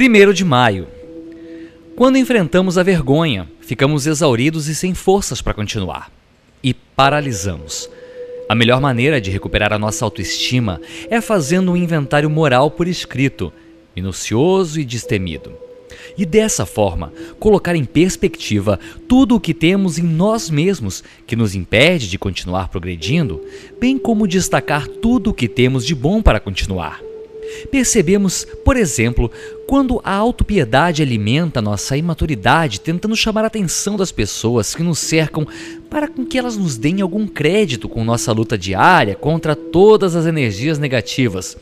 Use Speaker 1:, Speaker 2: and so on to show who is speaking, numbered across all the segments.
Speaker 1: 1 de maio. Quando enfrentamos a vergonha, ficamos exauridos e sem forças para continuar. E paralisamos. A melhor maneira de recuperar a nossa autoestima é fazendo um inventário moral por escrito, minucioso e destemido. E dessa forma, colocar em perspectiva tudo o que temos em nós mesmos que nos impede de continuar progredindo, bem como destacar tudo o que temos de bom para continuar. Percebemos, por exemplo, quando a autopiedade alimenta nossa imaturidade, tentando chamar a atenção das pessoas que nos cercam para com que elas nos deem algum crédito com nossa luta diária contra todas as energias negativas.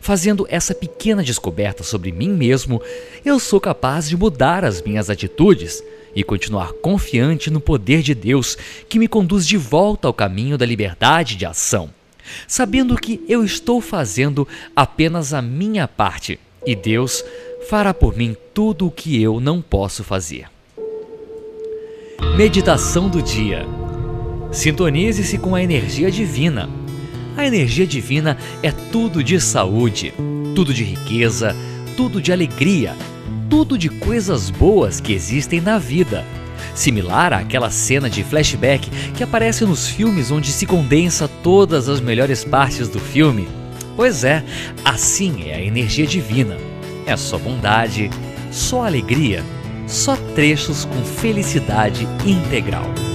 Speaker 1: Fazendo essa pequena descoberta sobre mim mesmo, eu sou capaz de mudar as minhas atitudes e continuar confiante no poder de Deus que me conduz de volta ao caminho da liberdade de ação sabendo que eu estou fazendo apenas a minha parte e Deus fará por mim tudo o que eu não posso fazer. Meditação do dia. Sintonize-se com a energia divina. A energia divina é tudo de saúde, tudo de riqueza, tudo de alegria, tudo de coisas boas que existem na vida similar àquela cena de flashback que aparece nos filmes onde se condensa todas as melhores partes do filme. Pois é, assim é a energia divina. É só bondade, só alegria, só trechos com felicidade integral.